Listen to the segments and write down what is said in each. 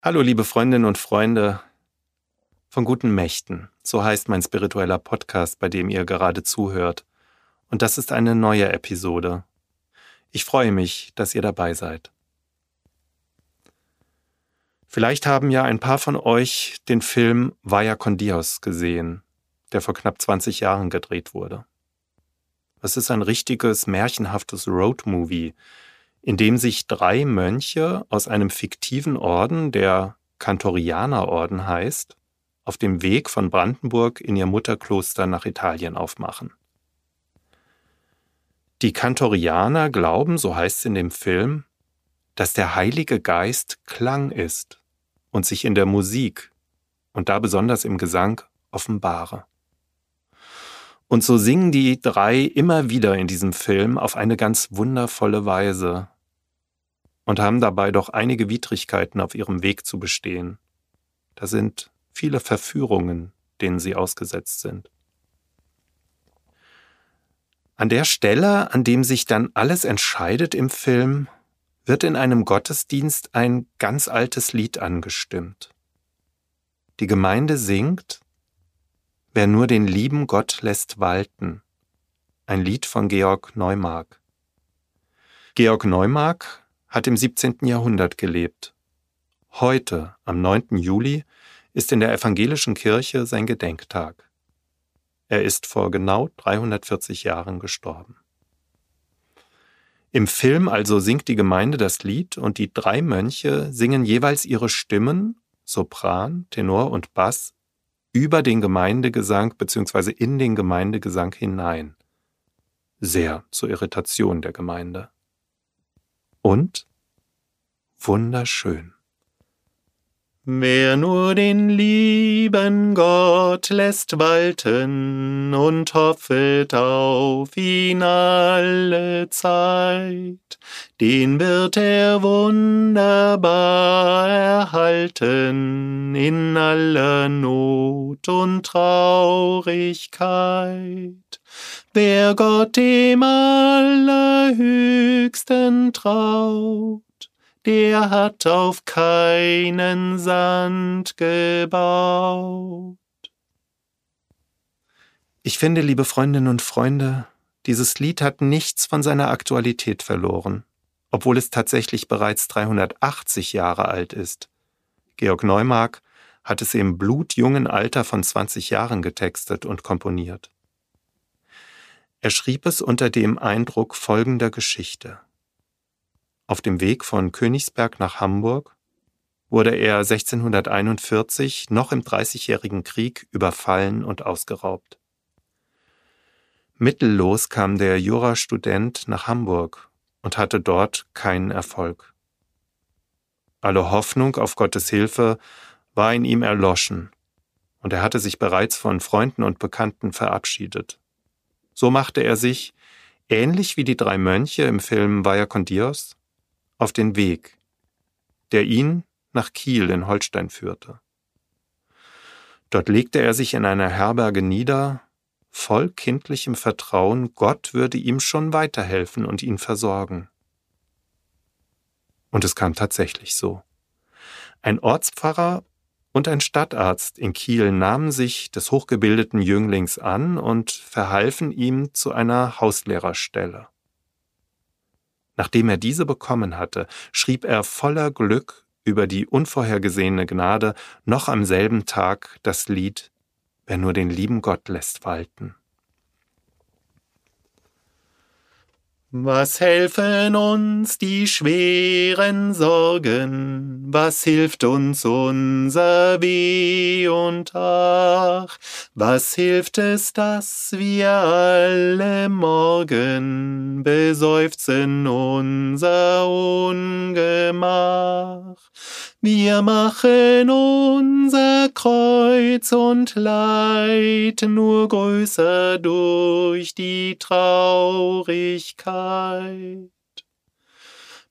Hallo liebe Freundinnen und Freunde von guten Mächten, so heißt mein spiritueller Podcast, bei dem ihr gerade zuhört. Und das ist eine neue Episode. Ich freue mich, dass ihr dabei seid. Vielleicht haben ja ein paar von euch den Film Vaya con Dios gesehen, der vor knapp 20 Jahren gedreht wurde. Es ist ein richtiges märchenhaftes Roadmovie, in dem sich drei Mönche aus einem fiktiven Orden, der Kantorianerorden heißt, auf dem Weg von Brandenburg in ihr Mutterkloster nach Italien aufmachen. Die Kantorianer glauben, so heißt es in dem Film, dass der Heilige Geist Klang ist und sich in der Musik und da besonders im Gesang offenbare. Und so singen die drei immer wieder in diesem Film auf eine ganz wundervolle Weise und haben dabei doch einige Widrigkeiten auf ihrem Weg zu bestehen. Da sind viele Verführungen, denen sie ausgesetzt sind. An der Stelle, an dem sich dann alles entscheidet im Film, wird in einem Gottesdienst ein ganz altes Lied angestimmt. Die Gemeinde singt Wer nur den lieben Gott lässt walten, ein Lied von Georg Neumark. Georg Neumark hat im 17. Jahrhundert gelebt. Heute, am 9. Juli, ist in der evangelischen Kirche sein Gedenktag. Er ist vor genau 340 Jahren gestorben. Im Film also singt die Gemeinde das Lied und die drei Mönche singen jeweils ihre Stimmen, Sopran, Tenor und Bass, über den Gemeindegesang bzw. in den Gemeindegesang hinein. Sehr zur Irritation der Gemeinde und wunderschön. Wer nur den lieben Gott lässt walten und hoffet auf ihn alle Zeit, den wird er wunderbar erhalten in aller Not und Traurigkeit. Wer Gott dem Allerhöchsten traut, der hat auf keinen Sand gebaut. Ich finde, liebe Freundinnen und Freunde, dieses Lied hat nichts von seiner Aktualität verloren, obwohl es tatsächlich bereits 380 Jahre alt ist. Georg Neumark hat es im blutjungen Alter von 20 Jahren getextet und komponiert. Er schrieb es unter dem Eindruck folgender Geschichte. Auf dem Weg von Königsberg nach Hamburg wurde er 1641 noch im Dreißigjährigen Krieg überfallen und ausgeraubt. Mittellos kam der Jurastudent nach Hamburg und hatte dort keinen Erfolg. Alle Hoffnung auf Gottes Hilfe war in ihm erloschen, und er hatte sich bereits von Freunden und Bekannten verabschiedet. So machte er sich, ähnlich wie die drei Mönche im Film Vaya con Dios, auf den Weg, der ihn nach Kiel in Holstein führte. Dort legte er sich in einer Herberge nieder, voll kindlichem Vertrauen, Gott würde ihm schon weiterhelfen und ihn versorgen. Und es kam tatsächlich so. Ein Ortspfarrer und ein Stadtarzt in Kiel nahmen sich des hochgebildeten Jünglings an und verhalfen ihm zu einer Hauslehrerstelle. Nachdem er diese bekommen hatte, schrieb er voller Glück über die unvorhergesehene Gnade noch am selben Tag das Lied Wer nur den lieben Gott lässt walten. Was helfen uns die schweren Sorgen? Was hilft uns unser Weh und Ach? Was hilft es, dass wir alle morgen beseufzen unser Ungemach? Wir machen unser Kreuz und Leid nur größer durch die Traurigkeit.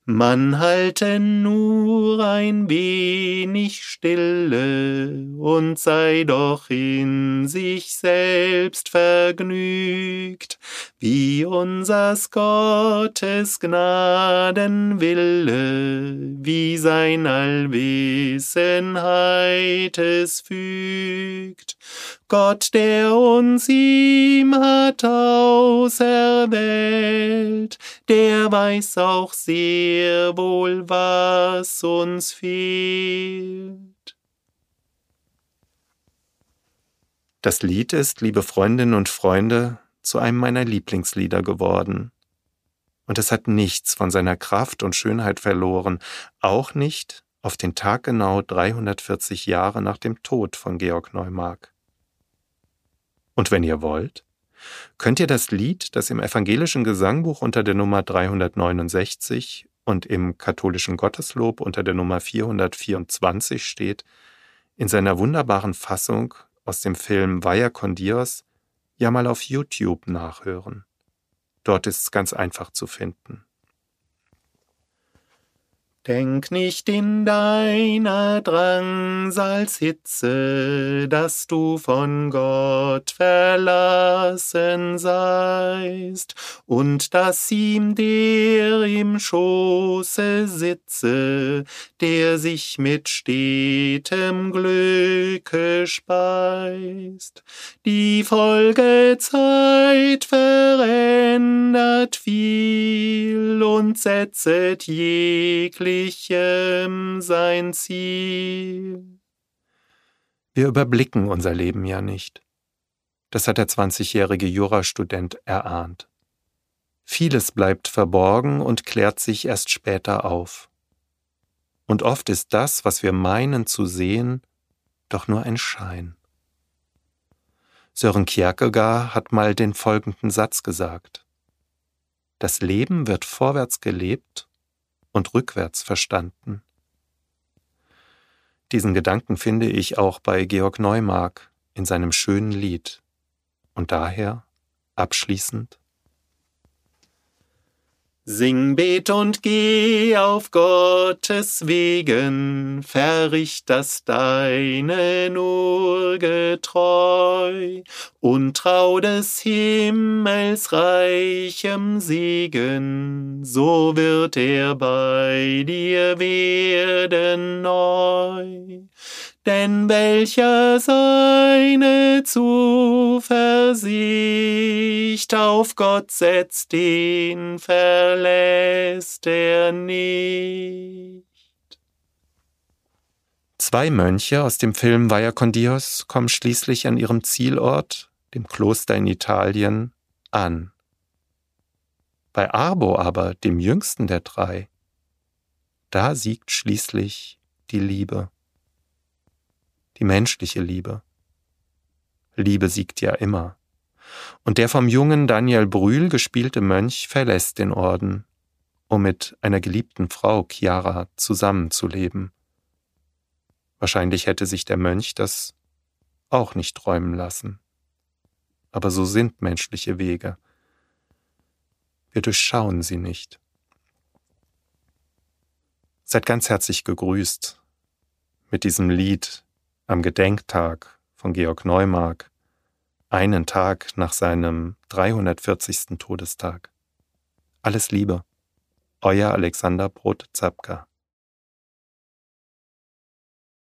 Man halte nur ein wenig stille und sei doch in sich selbst vergnügt, wie unsers Gottes Gnadenwille, wie sein Allwissenheit es fügt. Gott, der uns ihm hat auserwählt, der weiß auch sehr wohl, was uns fehlt. Das Lied ist, liebe Freundinnen und Freunde, zu einem meiner Lieblingslieder geworden. Und es hat nichts von seiner Kraft und Schönheit verloren, auch nicht auf den Tag genau 340 Jahre nach dem Tod von Georg Neumark. Und wenn ihr wollt, könnt ihr das Lied, das im evangelischen Gesangbuch unter der Nummer 369 und im katholischen Gotteslob unter der Nummer 424 steht, in seiner wunderbaren Fassung aus dem Film Vaya con Dios ja mal auf YouTube nachhören. Dort ist es ganz einfach zu finden. Denk nicht in deiner Drangsalshitze, dass du von Gott verlassen seist und dass ihm der im Schoße sitze, der sich mit stetem Glücke speist. Die Folgezeit verändert viel und setzet jeglich Gleichem sein Ziel. Wir überblicken unser Leben ja nicht. Das hat der 20-jährige Jurastudent erahnt. Vieles bleibt verborgen und klärt sich erst später auf. Und oft ist das, was wir meinen zu sehen, doch nur ein Schein. Sören Kierkegaard hat mal den folgenden Satz gesagt. Das Leben wird vorwärts gelebt und rückwärts verstanden. Diesen Gedanken finde ich auch bei Georg Neumark in seinem schönen Lied. Und daher, abschließend, Sing, bet und geh auf Gottes Wegen, verricht das Deine nur getreu und trau des Himmels reichem Segen, so wird er bei dir werden neu denn welcher seine Zuversicht auf Gott setzt, den verlässt er nicht. Zwei Mönche aus dem Film Vaya con Dios kommen schließlich an ihrem Zielort, dem Kloster in Italien, an. Bei Arbo aber, dem jüngsten der drei, da siegt schließlich die Liebe die menschliche Liebe. Liebe siegt ja immer. Und der vom jungen Daniel Brühl gespielte Mönch verlässt den Orden, um mit einer geliebten Frau, Chiara, zusammenzuleben. Wahrscheinlich hätte sich der Mönch das auch nicht träumen lassen. Aber so sind menschliche Wege. Wir durchschauen sie nicht. Seid ganz herzlich gegrüßt mit diesem Lied am Gedenktag von Georg Neumark, einen Tag nach seinem 340. Todestag. Alles Liebe, euer Alexander Brot-Zapka.